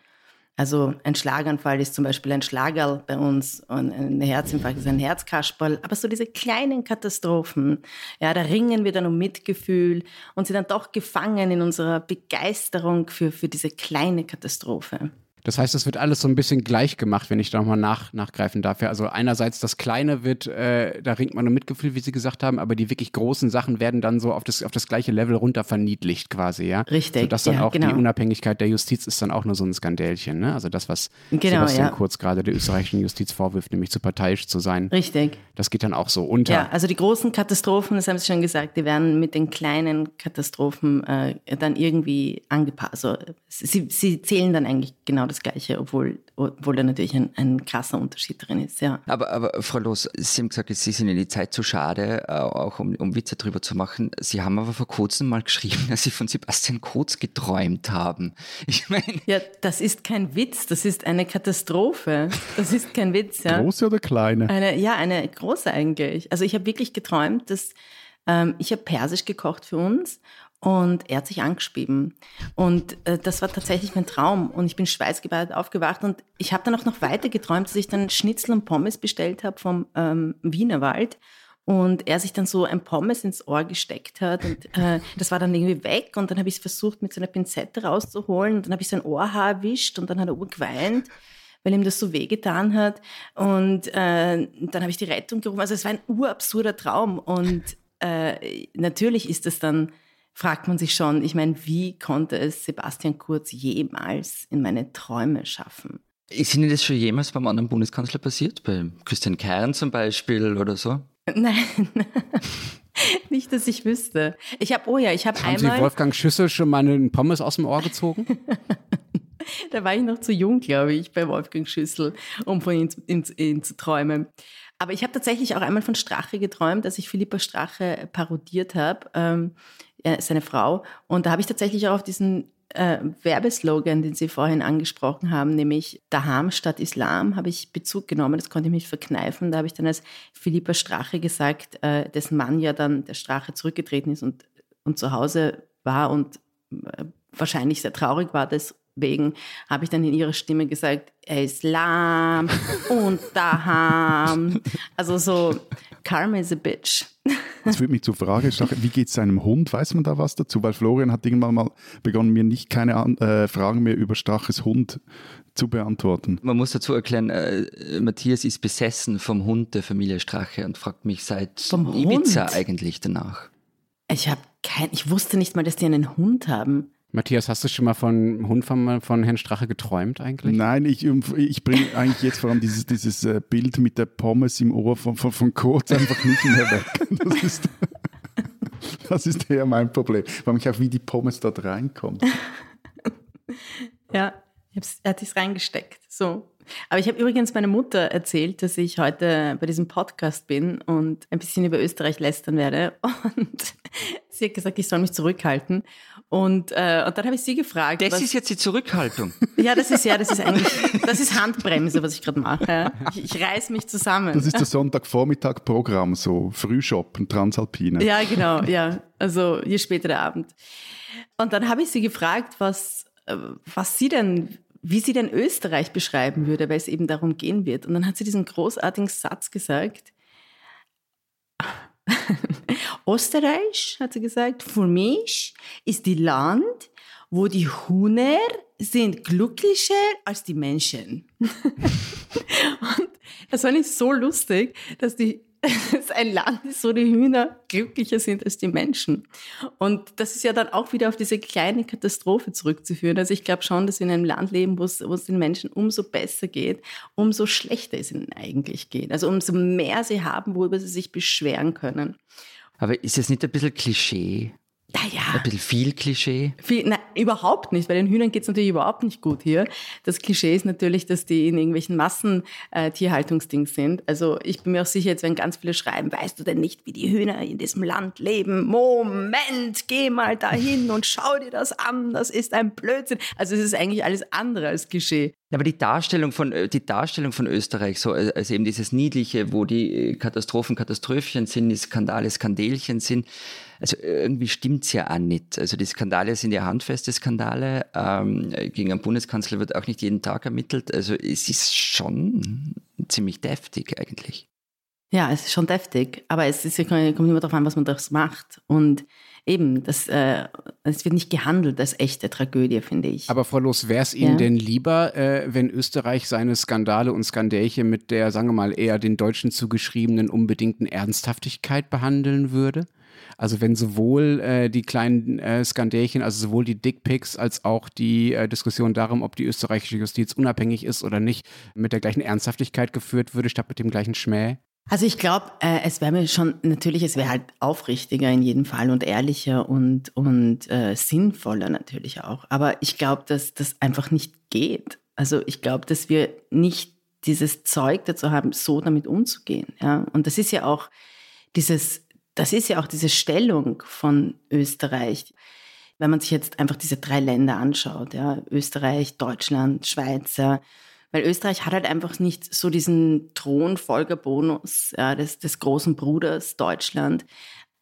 D: Also ein Schlaganfall ist zum Beispiel ein Schlagerl bei uns und ein Herzinfarkt ist ein Herzkasperl. Aber so diese kleinen Katastrophen, ja, da ringen wir dann um Mitgefühl und sind dann doch gefangen in unserer Begeisterung für, für diese kleine Katastrophe.
C: Das heißt, es wird alles so ein bisschen gleich gemacht, wenn ich da nochmal nach, nachgreifen darf. Ja, also einerseits das Kleine wird, äh, da ringt man um Mitgefühl, wie Sie gesagt haben, aber die wirklich großen Sachen werden dann so auf das, auf das gleiche Level runter verniedlicht quasi, ja.
D: Richtig.
C: Sodass dann
D: ja,
C: auch
D: genau.
C: die Unabhängigkeit der Justiz ist dann auch nur so ein Skandälchen, ne? Also das, was
D: genau,
C: Sebastian
D: ja.
C: Kurz gerade der österreichischen Justiz vorwirft, nämlich zu parteiisch zu sein.
D: Richtig.
C: Das geht dann auch so unter.
D: Ja, also die großen Katastrophen, das haben Sie schon gesagt, die werden mit den kleinen Katastrophen äh, dann irgendwie angepasst. Also sie, sie zählen dann eigentlich genau das Gleiche, obwohl obwohl da natürlich ein, ein krasser Unterschied drin ist, ja.
A: Aber, aber Frau Loos, Sie haben gesagt, Sie sind in die Zeit zu schade, äh, auch um, um Witze drüber zu machen. Sie haben aber vor kurzem mal geschrieben, dass Sie von Sebastian Kurz geträumt haben. Ich meine.
D: Ja, das ist kein Witz, das ist eine Katastrophe. Das ist kein Witz, ja.
B: Große oder kleine?
D: Eine, ja, eine große eigentlich. Also ich habe wirklich geträumt, dass ähm, ich habe Persisch gekocht für uns und er hat sich angeschrieben. Und äh, das war tatsächlich mein Traum. Und ich bin schweißgebadet aufgewacht. Und ich habe dann auch noch weiter geträumt, dass ich dann Schnitzel und Pommes bestellt habe vom ähm, Wienerwald. Und er sich dann so ein Pommes ins Ohr gesteckt hat. Und äh, das war dann irgendwie weg. Und dann habe ich es versucht, mit so einer Pinzette rauszuholen. Und dann habe ich sein Ohrhaar erwischt. Und dann hat er urgeweint weil ihm das so wehgetan hat. Und äh, dann habe ich die Rettung gerufen. Also es war ein urabsurder Traum. Und äh, natürlich ist es dann fragt man sich schon, ich meine, wie konnte es Sebastian Kurz jemals in meine Träume schaffen?
A: Ist Ihnen das schon jemals beim anderen Bundeskanzler passiert? Bei Christian Kern zum Beispiel oder so? [laughs]
D: Nein. [laughs] Nicht, dass ich wüsste. Ich habe, oh ja, ich habe einmal.
C: Haben Sie Wolfgang Schüssel schon mal einen Pommes aus dem Ohr gezogen? [laughs]
D: da war ich noch zu jung, glaube ich, bei Wolfgang Schüssel, um von ihm, ihm, ihm zu träumen. Aber ich habe tatsächlich auch einmal von Strache geträumt, als ich Philippa Strache parodiert habe. Ähm, seine Frau. Und da habe ich tatsächlich auch auf diesen äh, Werbeslogan, den Sie vorhin angesprochen haben, nämlich Daham statt Islam, habe ich Bezug genommen. Das konnte ich mich verkneifen. Da habe ich dann als Philippa Strache gesagt, äh, dessen Mann ja dann der Strache zurückgetreten ist und, und zu Hause war und äh, wahrscheinlich sehr traurig war deswegen, habe ich dann in ihrer Stimme gesagt, Islam und [laughs] Daham. Also so, Karma is a bitch.
B: Das führt mich zur Frage, wie geht es einem Hund? Weiß man da was dazu? Weil Florian hat irgendwann mal begonnen, mir nicht keine äh, Fragen mehr über Straches Hund zu beantworten.
A: Man muss dazu erklären, äh, Matthias ist besessen vom Hund der Familie Strache und fragt mich seit vom Ibiza Hund? eigentlich danach.
D: Ich habe kein, ich wusste nicht mal, dass die einen Hund haben.
C: Matthias, hast du schon mal von Hund von, von Herrn Strache geträumt eigentlich?
B: Nein, ich, ich bringe eigentlich jetzt vor allem dieses, dieses äh, Bild mit der Pommes im Ohr von, von, von Kurz einfach nicht mehr weg. Das ist, das ist eher mein Problem, weil mich auch wie die Pommes dort reinkommt.
D: Ja, er hat es reingesteckt. So. Aber ich habe übrigens meiner Mutter erzählt, dass ich heute bei diesem Podcast bin und ein bisschen über Österreich lästern werde. [laughs] Und sie hat gesagt, ich soll mich zurückhalten. Und, äh, und dann habe ich sie gefragt.
A: Das was, ist jetzt die Zurückhaltung. [laughs]
D: Ja, das ist ja, das ist eigentlich, das ist Handbremse, was ich gerade mache. Ich, ich reiß mich zusammen.
B: Das ist das Sonntagvormittag-Programm, so Frühshoppen, Transalpine.
D: Ja, genau, ja. Also je später der Abend. Und dann habe ich sie gefragt, was, äh, was sie denn wie sie denn Österreich beschreiben würde, weil es eben darum gehen wird. Und dann hat sie diesen großartigen Satz gesagt. [laughs] Österreich, hat sie gesagt, für mich ist die Land, wo die Hühner sind glücklicher als die Menschen. [laughs] Und das fand ich so lustig, dass die [laughs] es ein Land ist, wo die Hühner glücklicher sind als die Menschen. Und das ist ja dann auch wieder auf diese kleine Katastrophe zurückzuführen. Also ich glaube schon, dass wir in einem Land leben, wo es den Menschen umso besser geht, umso schlechter es ihnen eigentlich geht. Also umso mehr sie haben, worüber sie sich beschweren können.
A: Aber ist es nicht ein bisschen Klischee?
D: Naja.
A: Ein bisschen viel Klischee?
D: Viel, nein, überhaupt nicht. Bei den Hühnern geht es natürlich überhaupt nicht gut hier. Das Klischee ist natürlich, dass die in irgendwelchen Massentierhaltungsdings äh, sind. Also ich bin mir auch sicher, jetzt wenn ganz viele schreiben, weißt du denn nicht, wie die Hühner in diesem Land leben? Moment, geh mal dahin und schau dir das an. Das ist ein Blödsinn. Also es ist eigentlich alles andere als Klischee.
A: Aber die Darstellung von, äh, die Darstellung von Österreich, so äh, als eben dieses Niedliche, wo die Katastrophen Katastrophen sind, die Skandale Skandelchen sind, also irgendwie stimmt es ja auch nicht. Also die Skandale sind ja handfeste Skandale. Ähm, gegen einen Bundeskanzler wird auch nicht jeden Tag ermittelt. Also es ist schon ziemlich deftig eigentlich.
D: Ja, es ist schon deftig, aber es ist, kommt immer darauf an, was man daraus macht. Und eben, das, äh, es wird nicht gehandelt als echte Tragödie, finde ich.
C: Aber Frau Los, wäre es Ihnen ja? denn lieber, äh, wenn Österreich seine Skandale und Skandälchen mit der, sagen wir mal, eher den Deutschen zugeschriebenen unbedingten Ernsthaftigkeit behandeln würde? Also wenn sowohl äh, die kleinen äh, Skandälchen, also sowohl die Dickpics als auch die äh, Diskussion darum, ob die österreichische Justiz unabhängig ist oder nicht, mit der gleichen Ernsthaftigkeit geführt würde, statt mit dem gleichen Schmäh?
D: Also ich glaube, äh, es wäre mir schon, natürlich, es wäre halt aufrichtiger in jedem Fall und ehrlicher und, und äh, sinnvoller natürlich auch. Aber ich glaube, dass das einfach nicht geht. Also ich glaube, dass wir nicht dieses Zeug dazu haben, so damit umzugehen. Ja? Und das ist ja auch dieses das ist ja auch diese Stellung von Österreich. Wenn man sich jetzt einfach diese drei Länder anschaut, ja, Österreich, Deutschland, Schweiz, weil Österreich hat halt einfach nicht so diesen Thronfolgerbonus ja, des, des großen Bruders Deutschland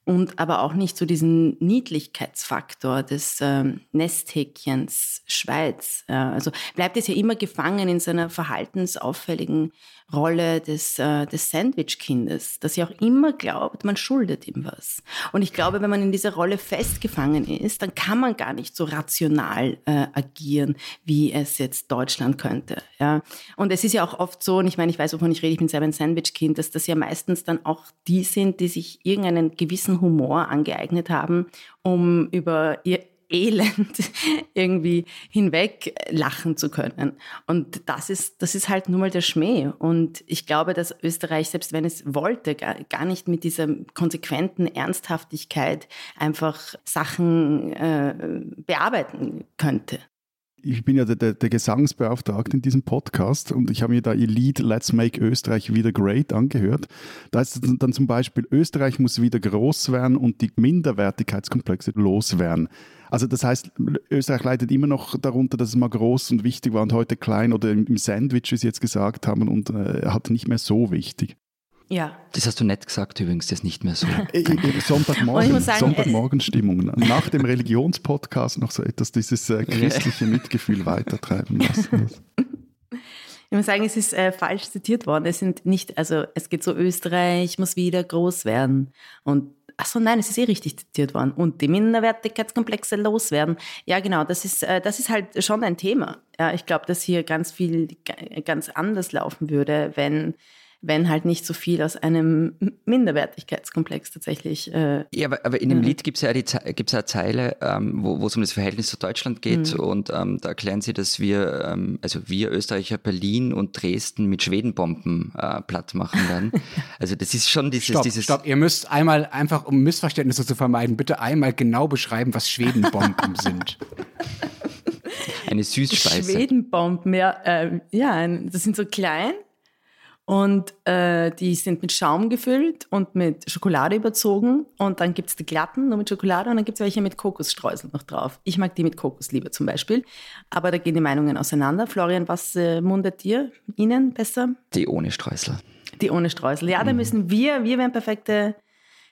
D: und aber auch nicht so diesen Niedlichkeitsfaktor des ähm, Nesthäkchens Schweiz. Ja, also bleibt es ja immer gefangen in seiner verhaltensauffälligen Rolle des, äh, des Sandwich-Kindes, das ja auch immer glaubt, man schuldet ihm was. Und ich glaube, wenn man in dieser Rolle festgefangen ist, dann kann man gar nicht so rational äh, agieren, wie es jetzt Deutschland könnte. Ja? Und es ist ja auch oft so, und ich meine, ich weiß, wovon ich rede, ich bin selber ein Sandwich-Kind, dass das ja meistens dann auch die sind, die sich irgendeinen gewissen Humor angeeignet haben, um über ihr Elend [laughs] irgendwie hinweg lachen zu können. Und das ist, das ist halt nun mal der Schmäh. Und ich glaube, dass Österreich, selbst wenn es wollte, gar, nicht mit dieser konsequenten Ernsthaftigkeit einfach Sachen äh, bearbeiten könnte
B: ich bin ja der, der, der, Gesangsbeauftragte in diesem Podcast und ich habe mir da ihr Lied Let's Make Österreich wieder great angehört. Da ist dann zum Beispiel, Österreich muss wieder groß werden und die Minderwertigkeitskomplexe loswerden. Also das heißt, Österreich leidet immer noch darunter, dass es mal groß und wichtig war und heute klein oder im Sandwich, wie Sie jetzt gesagt haben, und äh, hat nicht mehr so wichtig.
D: Ja.
A: Das hast du nett gesagt übrigens, das ist nicht mehr so.
B: Äh, äh, Sonntagmorgen, sagen, Sonntagmorgenstimmung. Nach dem Religionspodcast noch so etwas, dieses äh, christliche Mitgefühl weitertreiben lassen. [laughs]
D: Ich muss sagen, es ist äh, falsch zitiert worden. Es sind nicht, also es geht so, Österreich muss wieder groß werden. Und ach so, nein, es ist eh richtig zitiert worden. Und die Minderwertigkeitskomplexe loswerden. Ja, genau, das ist, äh, das ist halt schon ein Thema. Ja, ich glaube, dass hier ganz viel ganz anders laufen würde, wenn wenn halt nicht so viel aus einem Minderwertigkeitskomplex tatsächlich. Äh,
A: ja, aber, aber in dem ja. Lied gibt es ja, die, gibt's ja eine Zeile, ähm, wo es um das Verhältnis zu Deutschland geht mhm. und ähm, da erklären sie, dass wir, ähm, also wir Österreicher Berlin und Dresden mit Schwedenbomben äh, platt machen werden. [laughs] also das ist schon dieses...
C: Stopp,
A: dieses
C: stopp, ihr müsst einmal, einfach um Missverständnisse zu vermeiden, bitte einmal genau beschreiben, was Schwedenbomben [laughs] sind.
A: Eine Süßspeise.
D: Schwedenbomben, ja, äh, ja, das sind so klein und äh, die sind mit Schaum gefüllt und mit Schokolade überzogen. Und dann gibt's die glatten nur mit Schokolade und dann gibt's welche mit Kokosstreusel noch drauf. Ich mag die mit Kokosliebe zum Beispiel. Aber da gehen die Meinungen auseinander. Florian, was äh, mundet dir, Ihnen besser?
A: Die ohne Streusel.
D: Die ohne Streusel. Ja, mhm. da müssen wir, wir wären perfekte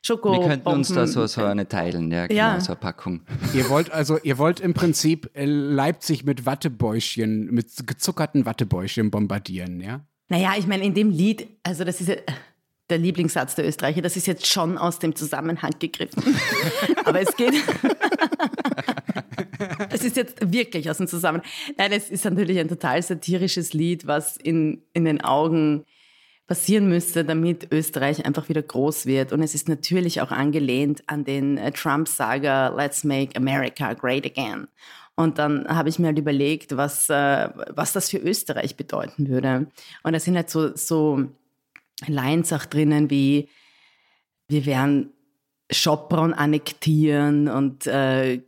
D: Schoko.
A: Wir könnten uns da so, so eine teilen, ja, genau, ja. so eine Packung.
C: Ihr wollt also, ihr wollt im Prinzip äh, Leipzig mit Wattebäuschen, mit gezuckerten Wattebäuschen bombardieren, ja?
D: Naja, ich meine, in dem Lied, also das ist ja der Lieblingssatz der Österreicher, das ist jetzt schon aus dem Zusammenhang gegriffen. [laughs] Aber es geht. [laughs] Es ist jetzt wirklich aus dem Zusammenhang. Nein, es ist natürlich ein total satirisches Lied, was in, in den Augen passieren müsste, damit Österreich einfach wieder groß wird. Und es ist natürlich auch angelehnt an den äh, Trump-Saga Let's Make America Great Again. Und dann habe ich mir halt überlegt, was, äh, was das für Österreich bedeuten würde. Und da sind halt so, so Lines auch drinnen wie, wir werden Schopron annektieren und äh,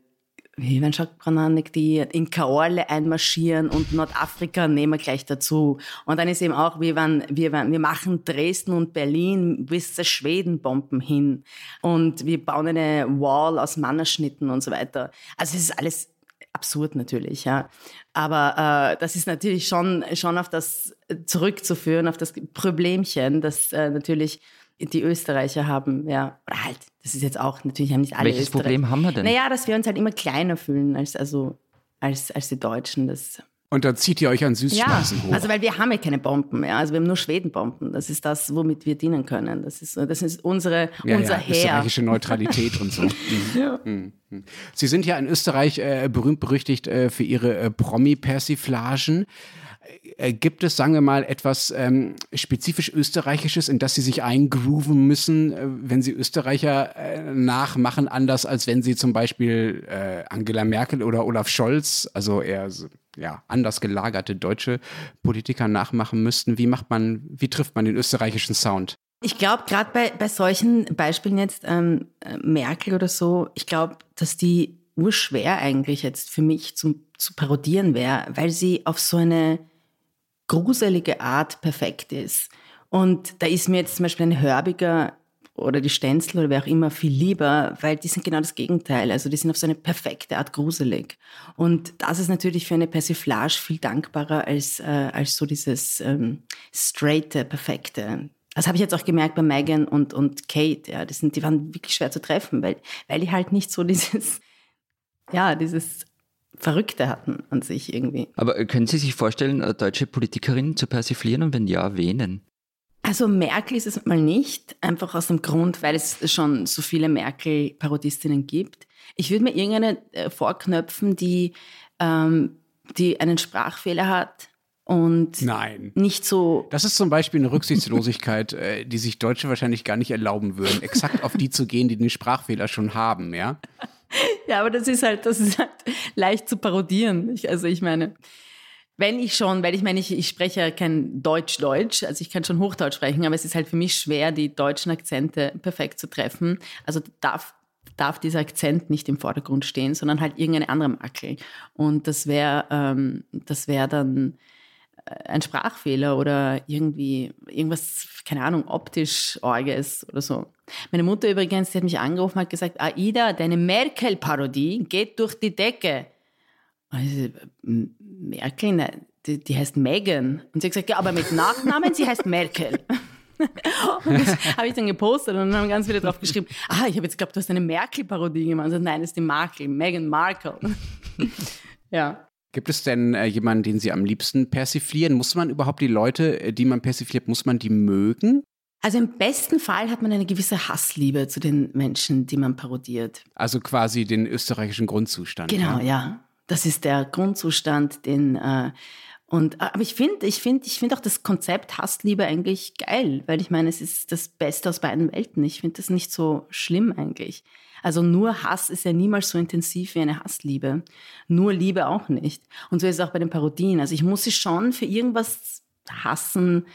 D: wie werden Schopron annektiert, in Kaorle einmarschieren und Nordafrika nehmen wir gleich dazu. Und dann ist eben auch, wir, werden, wir, werden, wir machen Dresden und Berlin bis zur Schwedenbomben hin. Und wir bauen eine Wall aus Mannerschnitten und so weiter. Also es ist alles absurd natürlich, ja. Aber äh, das ist natürlich schon, schon auf das zurückzuführen, auf das Problemchen, das äh, natürlich die Österreicher haben, ja. Oder halt, das ist jetzt auch, natürlich haben nicht alle
A: Welches Problem haben wir denn?
D: Naja, dass wir uns halt immer kleiner fühlen als, also, als, als die Deutschen. Das
C: und da zieht ihr euch an Süßspeisen
D: ja, hoch. Also weil wir haben ja keine Bomben, ja. Also wir haben nur Schwedenbomben. Das ist das, womit wir dienen können. Das ist, das ist unsere, ja, unser ja, Heer.
C: Österreichische Neutralität und so. [laughs] Mhm. ja. Mhm. Sie sind ja in Österreich äh, berühmt berüchtigt äh, für Ihre äh, Promi-Persiflagen. Äh, gibt es, sagen wir mal, etwas ähm, spezifisch Österreichisches, in das Sie sich eingrooven müssen, äh, wenn Sie Österreicher äh, nachmachen, anders als wenn Sie zum Beispiel äh, Angela Merkel oder Olaf Scholz, also eher ja, anders gelagerte deutsche Politiker nachmachen müssten? Wie macht man, wie trifft man den österreichischen Sound?
D: Ich glaube, gerade bei, bei solchen Beispielen jetzt, ähm, Merkel oder so, ich glaube, dass die urschwer eigentlich jetzt für mich zum, zu parodieren wäre, weil sie auf so eine gruselige Art perfekt ist. Und da ist mir jetzt zum Beispiel ein Hörbiger oder die Stenzel oder wer auch immer viel lieber, weil die sind genau das Gegenteil. Also die sind auf so eine perfekte Art gruselig. Und das ist natürlich für eine Persiflage viel dankbarer als, äh, als so dieses ähm, straighte, perfekte. Das habe ich jetzt auch gemerkt bei Megan und, und Kate. Ja, die, sind, die waren wirklich schwer zu treffen, weil, weil die halt nicht so dieses, ja, dieses Verrückte hatten an sich irgendwie.
A: Aber können Sie sich vorstellen, deutsche Politikerinnen zu persiflieren und wenn ja, wen?
D: Also Merkel ist es mal nicht, einfach aus dem Grund, weil es schon so viele Merkel-Parodistinnen gibt. Ich würde mir irgendeine äh, vorknöpfen, die, ähm, die einen Sprachfehler hat und
C: Nein.
D: nicht so.
C: Das ist zum Beispiel eine Rücksichtslosigkeit, äh, die sich Deutsche wahrscheinlich gar nicht erlauben würden, exakt auf die zu gehen, die den Sprachfehler schon haben, ja? [laughs]
D: Ja, aber das ist halt, das ist halt leicht zu parodieren. Ich, also ich meine, wenn ich schon, weil ich meine, ich, ich spreche ja kein Deutsch-Deutsch, also ich kann schon Hochdeutsch sprechen, aber es ist halt für mich schwer, die deutschen Akzente perfekt zu treffen. Also darf, darf dieser Akzent nicht im Vordergrund stehen, sondern halt irgendeine andere Makel. Und das wäre, ähm, das wäre dann ein Sprachfehler oder irgendwie irgendwas, keine Ahnung, optisch Orges oder so. Meine Mutter übrigens, die hat mich angerufen und hat gesagt, Aida, deine Merkel-Parodie geht durch die Decke. Also, Merkel, ne, die, die, heißt Megan. Und sie hat gesagt, ja, aber mit Nachnamen, sie heißt Merkel. [laughs] und das habe ich dann gepostet und dann haben ganz viele drauf geschrieben, ah, ich habe jetzt geglaubt, du hast eine Merkel-Parodie gemacht. Also, nein, das ist die Markel, Meghan Markle. [laughs] ja.
C: Gibt es denn äh, jemanden, den Sie am liebsten persiflieren? Muss man überhaupt die Leute, äh, die man persifliert, muss man die mögen?
D: Also im besten Fall hat man eine gewisse Hassliebe zu den Menschen, die man parodiert.
C: Also quasi den österreichischen Grundzustand.
D: Genau, ja. ja. Das ist der Grundzustand, den äh, und aber ich finde, ich finde, ich finde auch das Konzept Hassliebe eigentlich geil, weil ich meine, es ist das Beste aus beiden Welten. Ich finde das nicht so schlimm eigentlich. Also nur Hass ist ja niemals so intensiv wie eine Hassliebe. Nur Liebe auch nicht. Und so ist es auch bei den Parodien. Also ich muss sie schon für irgendwas hassen,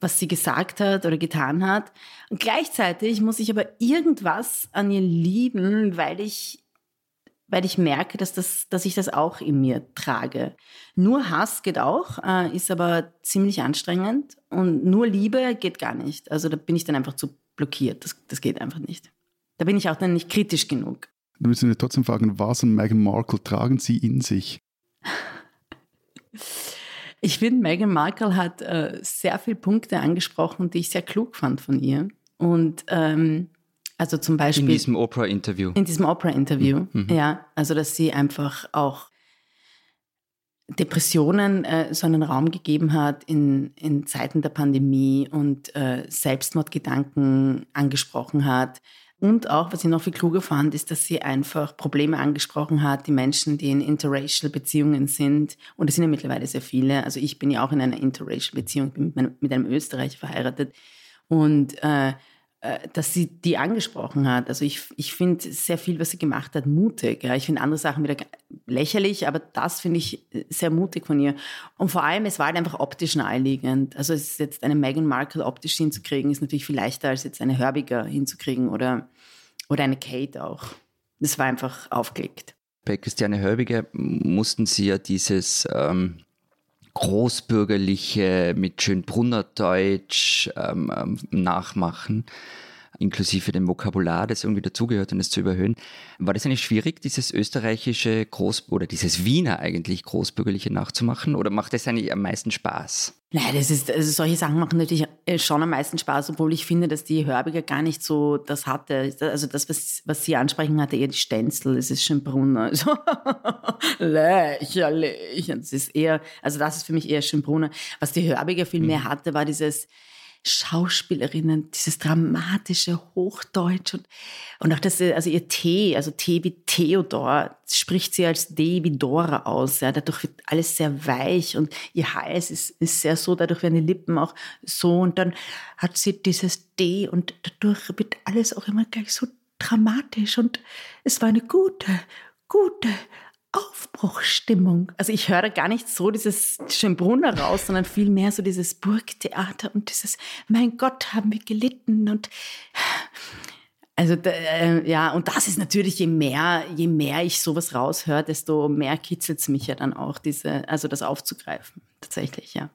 D: was sie gesagt hat oder getan hat. Und gleichzeitig muss ich aber irgendwas an ihr lieben, weil ich, weil ich merke, dass, das, dass ich das auch in mir trage. Nur Hass geht auch, äh, ist aber ziemlich anstrengend. Und nur Liebe geht gar nicht. Also da bin ich dann einfach zu blockiert. Das, das geht einfach nicht. Da bin ich auch dann nicht kritisch genug.
B: Da müssen wir trotzdem fragen, was und Meghan Markle tragen sie in sich?
D: Ich finde, Meghan Markle hat äh, sehr viele Punkte angesprochen, die ich sehr klug fand von ihr. Und ähm, also zum Beispiel. In
A: diesem Oprah-Interview.
D: In diesem Oprah-Interview, mhm. ja. Also, dass sie einfach auch Depressionen äh, so einen Raum gegeben hat in, in Zeiten der Pandemie und äh, Selbstmordgedanken angesprochen hat. Und auch, was ich noch viel kluger fand, ist, dass sie einfach Probleme angesprochen hat, die Menschen, die in interracial Beziehungen sind. Und es sind ja mittlerweile sehr viele. Also ich bin ja auch in einer interracial Beziehung, bin mit, meinem, mit einem Österreicher verheiratet. Und äh, äh, dass sie die angesprochen hat. Also ich, ich finde sehr viel, was sie gemacht hat, mutig. Ja. Ich finde andere Sachen wieder lächerlich, aber das finde ich äh, sehr mutig von ihr. Und vor allem, es war halt einfach optisch naheliegend. Also es ist jetzt eine Meghan Markle optisch hinzukriegen, ist natürlich viel leichter als jetzt eine Herbiger hinzukriegen oder, oder eine Kate auch. Das war einfach aufgelegt.
A: Bei Christiane Hörbiger mussten sie ja dieses ähm, großbürgerliche mit Schönbrunner Deutsch ähm, ähm, nachmachen, inklusive dem Vokabular, das irgendwie dazugehört und es zu überhöhen. War das eigentlich schwierig, dieses österreichische Groß- oder dieses Wiener eigentlich großbürgerliche nachzumachen oder macht das eigentlich am meisten Spaß?
D: Nein, das ist, also solche Sachen machen natürlich äh, schon am meisten Spaß, obwohl ich finde, dass die Hörbiger gar nicht so das hatte. Also das, was, was sie ansprechen, hatte eher die Stenzel, es ist schon Brunner. Also, [laughs] lächerlich. Das ist eher, also das ist für mich eher Schönbrunner. Was die Hörbiger viel mehr mhm. hatte, war dieses, Schauspielerinnen, dieses dramatische Hochdeutsch und, und auch das, also ihr T, also T wie Theodor, spricht sie als D wie Dora aus. Ja, dadurch wird alles sehr weich und ihr Hals ist, ist sehr so, dadurch werden die Lippen auch so und dann hat sie dieses D und dadurch wird alles auch immer gleich so dramatisch und es war eine gute, gute, Aufbruchstimmung. Also ich höre gar nicht so dieses Schönbrunner raus, sondern vielmehr so dieses Burgtheater und dieses, mein Gott, haben wir gelitten und also äh, ja, und das ist natürlich, je mehr, je mehr ich sowas raushöre, desto mehr kitzelt es mich ja dann auch, diese, also das aufzugreifen. Tatsächlich, ja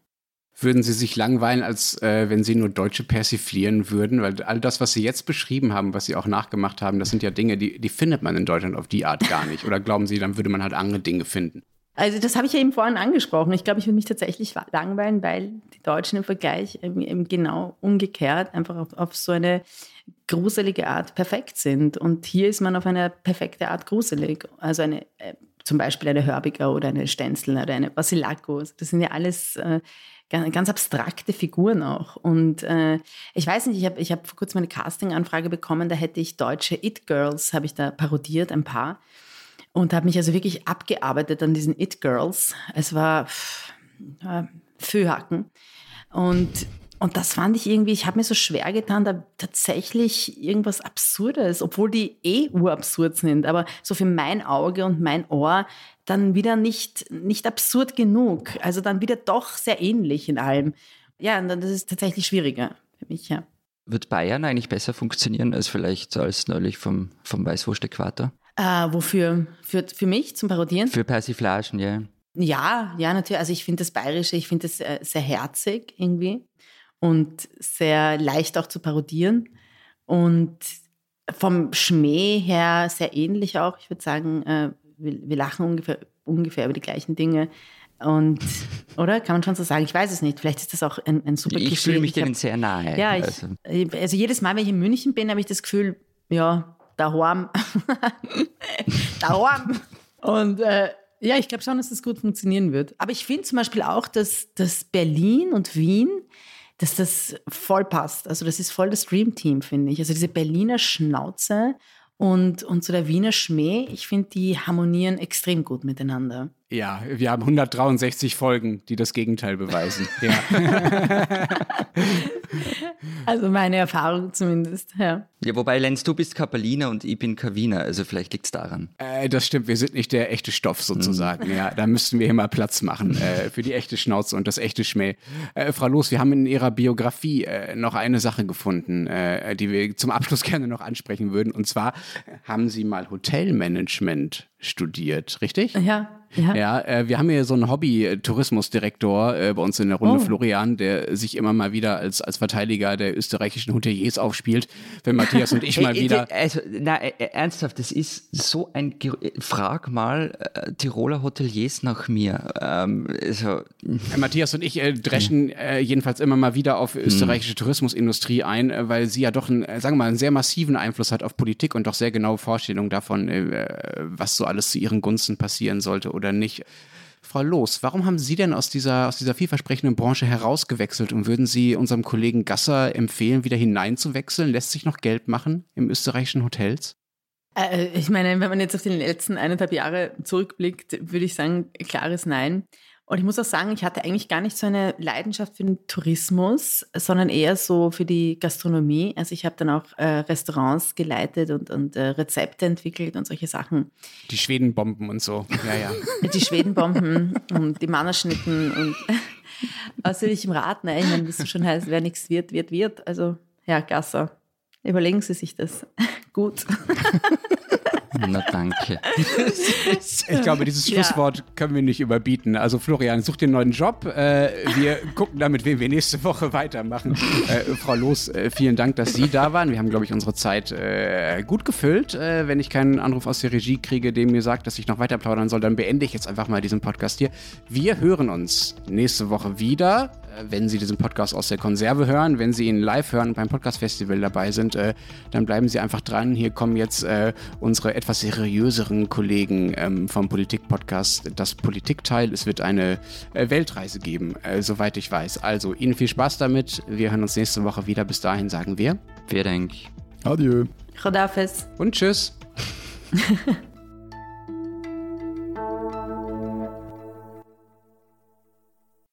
C: würden Sie sich langweilen, als äh, wenn Sie nur Deutsche persiflieren würden? Weil all das, was Sie jetzt beschrieben haben, was Sie auch nachgemacht haben, das sind ja Dinge, die, die findet man in Deutschland auf die Art gar nicht. Oder glauben Sie, dann würde man halt andere Dinge finden?
D: Also das habe ich ja eben vorhin angesprochen. Ich glaube, ich würde mich tatsächlich langweilen, weil die Deutschen im Vergleich eben genau umgekehrt einfach auf, auf so eine gruselige Art perfekt sind. Und hier ist man auf eine perfekte Art gruselig. Also eine, äh, zum Beispiel eine Hörbiger oder eine Stenzel oder eine Basilakos. Das sind ja alles äh, ganz abstrakte Figuren auch. Und äh, ich weiß nicht, ich habe ich hab vor kurzem eine Casting-Anfrage bekommen, da hätte ich deutsche It-Girls, habe ich da parodiert, ein paar. Und habe mich also wirklich abgearbeitet an diesen It-Girls. Es war pff. Und und das fand ich irgendwie, ich habe mir so schwer getan, da tatsächlich irgendwas Absurdes, obwohl die eh urabsurd sind, aber so für mein Auge und mein Ohr dann wieder nicht, nicht absurd genug. Also dann wieder doch sehr ähnlich in allem. Ja, das ist tatsächlich schwieriger für mich, ja.
A: Wird Bayern eigentlich besser funktionieren als vielleicht als neulich vom, vom Weißwurst-Äquator?
D: Äh, wofür? Für, für mich zum Parodieren?
A: Für Persiflagen, ja.
D: Ja, ja, natürlich. Also ich finde das Bayerische, ich finde das äh, sehr herzig irgendwie und sehr leicht auch zu parodieren. Und vom Schmäh her sehr ähnlich auch. Ich würde sagen, äh, wir, wir, lachen ungefähr, ungefähr über die gleichen Dinge. Und, oder? Kann man schon so sagen? Ich weiß es nicht. Vielleicht ist das auch ein, ein super
A: Ich fühle mich denen sehr nahe.
D: Ja, ich, also. also. jedes Mal, wenn ich in München bin, habe ich das Gefühl, ja, daheim. [laughs] daheim. Und äh, ja, ich glaube schon, dass das gut funktionieren wird. Aber ich finde zum Beispiel auch, dass, dass Berlin und Wien dass das voll passt. Also das ist voll das Dream-Team, finde ich. Also diese Berliner Schnauze und, und so der Wiener Schmäh, ich finde, die harmonieren extrem gut miteinander.
C: Ja, wir haben 163 Folgen, die das Gegenteil beweisen. [laughs] Ja. [laughs]
D: also meine Erfahrung zumindest, ja.
A: Ja, wobei, Lenz, du bist Kapelliner und ich bin Kaviner, also vielleicht liegt es daran.
C: Äh, das stimmt, wir sind nicht der echte Stoff sozusagen. Mhm. Ja, da müssten wir hier mal Platz machen äh, für die echte Schnauze und das echte Schmäh. Äh, Frau Los, wir haben in Ihrer Biografie äh, noch eine Sache gefunden, äh, die wir zum Abschluss [laughs] gerne noch ansprechen würden. Und zwar haben Sie mal Hotelmanagement studiert, richtig?
D: Ja, ja,
C: ja äh, wir haben hier so einen Hobby-Tourismusdirektor äh, bei uns in der Runde, oh. Florian, der sich immer mal wieder als, als Verteidiger der österreichischen Hoteliers aufspielt. Wenn Matthias und ich [laughs] mal wieder.
A: Also, na, ernsthaft, das ist so ein. Frag mal äh, Tiroler Hoteliers nach mir. Ähm, also.
C: Äh, Matthias und ich äh, dreschen äh, jedenfalls immer mal wieder auf österreichische hm. Tourismusindustrie ein, weil sie ja doch einen, sagen wir mal, einen sehr massiven Einfluss hat auf Politik und doch sehr genaue Vorstellungen davon, was so alles zu ihren Gunsten passieren sollte oder nicht. Frau Loos, warum haben Sie denn aus dieser, aus dieser vielversprechenden Branche herausgewechselt und würden Sie unserem Kollegen Gasser empfehlen, wieder hineinzuwechseln? Lässt sich noch Geld machen im österreichischen Hotels?
D: Äh, ich meine, wenn man jetzt auf die letzten eineinhalb Jahre zurückblickt, würde ich sagen, klares Nein. Und ich muss auch sagen, ich hatte eigentlich gar nicht so eine Leidenschaft für den Tourismus, sondern eher so für die Gastronomie. Also ich habe dann auch äh, Restaurants geleitet und, und äh, Rezepte entwickelt und solche Sachen.
C: Die Schwedenbomben und so. Ja, ja. [laughs]
D: Die Schwedenbomben und die Mannerschnitten und will ich im Rat? Ne? Ich meine, wie es schon heißt, wer nichts wird, wird, wird. Also, ja, Gasser. Überlegen Sie sich das [laughs] gut. [laughs]
A: Na danke.
C: Ich glaube, dieses Schlusswort ja. können wir nicht überbieten. Also Florian, such dir einen neuen Job. Äh, wir gucken dann, mit wem wir nächste Woche weitermachen. Äh, Frau Loos, äh, vielen Dank, dass Sie da waren. Wir haben, glaube ich, unsere Zeit gut gefüllt. wenn ich keinen Anruf aus der Regie kriege, dem mir sagt, dass ich noch weiter plaudern soll, dann beende ich jetzt einfach mal diesen Podcast hier. Wir hören uns nächste Woche wieder wenn Sie diesen Podcast aus der Konserve hören, wenn Sie ihn live hören und beim Podcast Festival dabei sind, äh, dann bleiben Sie einfach dran. Hier kommen jetzt äh, unsere etwas seriöseren Kollegen ähm, vom Politik-Podcast, das Politikteil. Es wird eine äh, Weltreise geben, äh, soweit ich weiß. Also Ihnen viel Spaß damit. Wir hören uns nächste Woche wieder. Bis dahin sagen wir.
A: Vielen Dank.
B: Adieu.
D: Rodafes.
C: Und tschüss. [laughs]